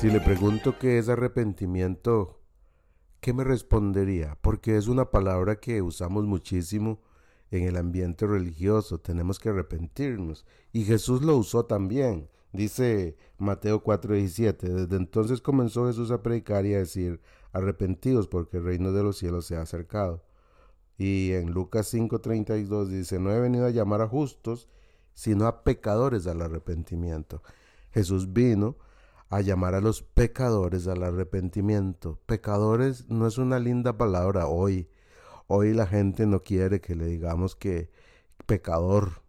Si le pregunto qué es arrepentimiento, ¿qué me respondería? Porque es una palabra que usamos muchísimo en el ambiente religioso. Tenemos que arrepentirnos. Y Jesús lo usó también. Dice Mateo 4:17. Desde entonces comenzó Jesús a predicar y a decir, arrepentidos porque el reino de los cielos se ha acercado. Y en Lucas 5:32 dice, no he venido a llamar a justos, sino a pecadores al arrepentimiento. Jesús vino a llamar a los pecadores al arrepentimiento. Pecadores no es una linda palabra hoy. Hoy la gente no quiere que le digamos que pecador,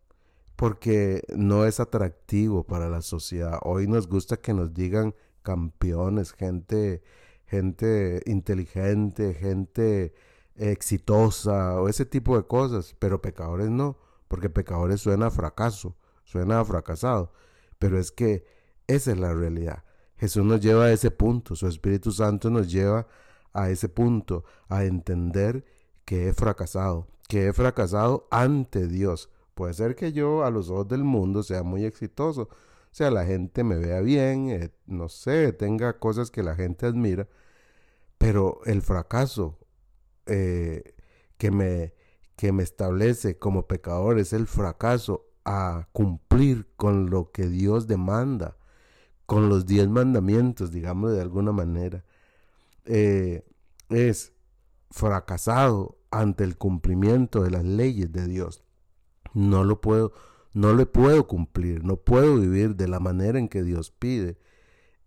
porque no es atractivo para la sociedad. Hoy nos gusta que nos digan campeones, gente, gente inteligente, gente exitosa o ese tipo de cosas, pero pecadores no, porque pecadores suena a fracaso, suena a fracasado, pero es que esa es la realidad. Jesús nos lleva a ese punto, su Espíritu Santo nos lleva a ese punto, a entender que he fracasado, que he fracasado ante Dios. Puede ser que yo a los ojos del mundo sea muy exitoso, o sea, la gente me vea bien, eh, no sé, tenga cosas que la gente admira, pero el fracaso eh, que, me, que me establece como pecador es el fracaso a cumplir con lo que Dios demanda con los diez mandamientos, digamos de alguna manera, eh, es fracasado ante el cumplimiento de las leyes de Dios. No lo puedo, no le puedo cumplir, no puedo vivir de la manera en que Dios pide.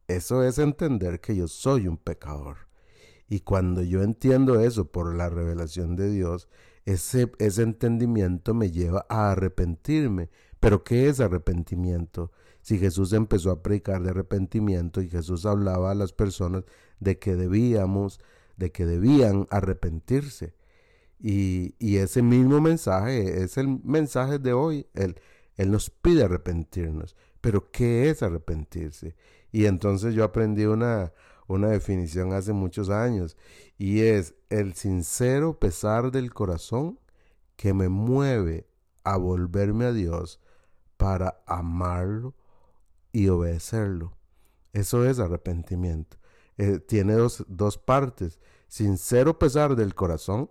Eso es entender que yo soy un pecador. Y cuando yo entiendo eso por la revelación de Dios, ese, ese entendimiento me lleva a arrepentirme. Pero ¿qué es arrepentimiento? si Jesús empezó a predicar de arrepentimiento y Jesús hablaba a las personas de que debíamos, de que debían arrepentirse. Y, ese mismo mensaje es el mensaje de hoy. Él, él nos pide arrepentirnos. Pero ¿qué es arrepentirse? Y entonces yo aprendí una, una definición hace muchos años y es el sincero pesar del corazón que me mueve a volverme a Dios para amarlo y obedecerlo. Eso es arrepentimiento. Eh, tiene dos, dos, partes. Sincero pesar del corazón.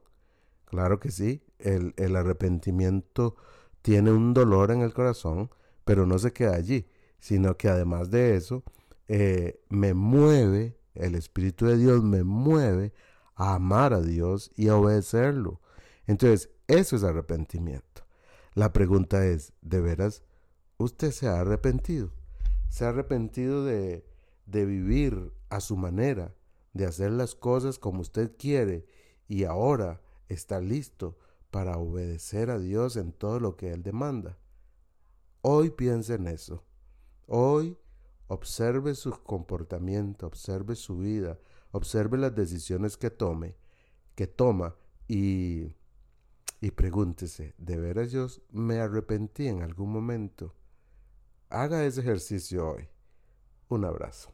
Claro que sí. El, el, arrepentimiento tiene un dolor en el corazón, pero no se queda allí, sino que además de eso, eh, me mueve, el Espíritu de Dios me mueve a amar a Dios y a obedecerlo. Entonces, eso es arrepentimiento. La pregunta es, ¿de veras usted se ha arrepentido? se ha arrepentido de, de vivir a su manera, de hacer las cosas como usted quiere y ahora está listo para obedecer a Dios en todo lo que Él demanda. Hoy piense en eso. Hoy observe su comportamiento, observe su vida, observe las decisiones que tome, que toma y, y pregúntese, ¿de veras yo me arrepentí en algún momento? Haga ese ejercicio hoy. Un abrazo.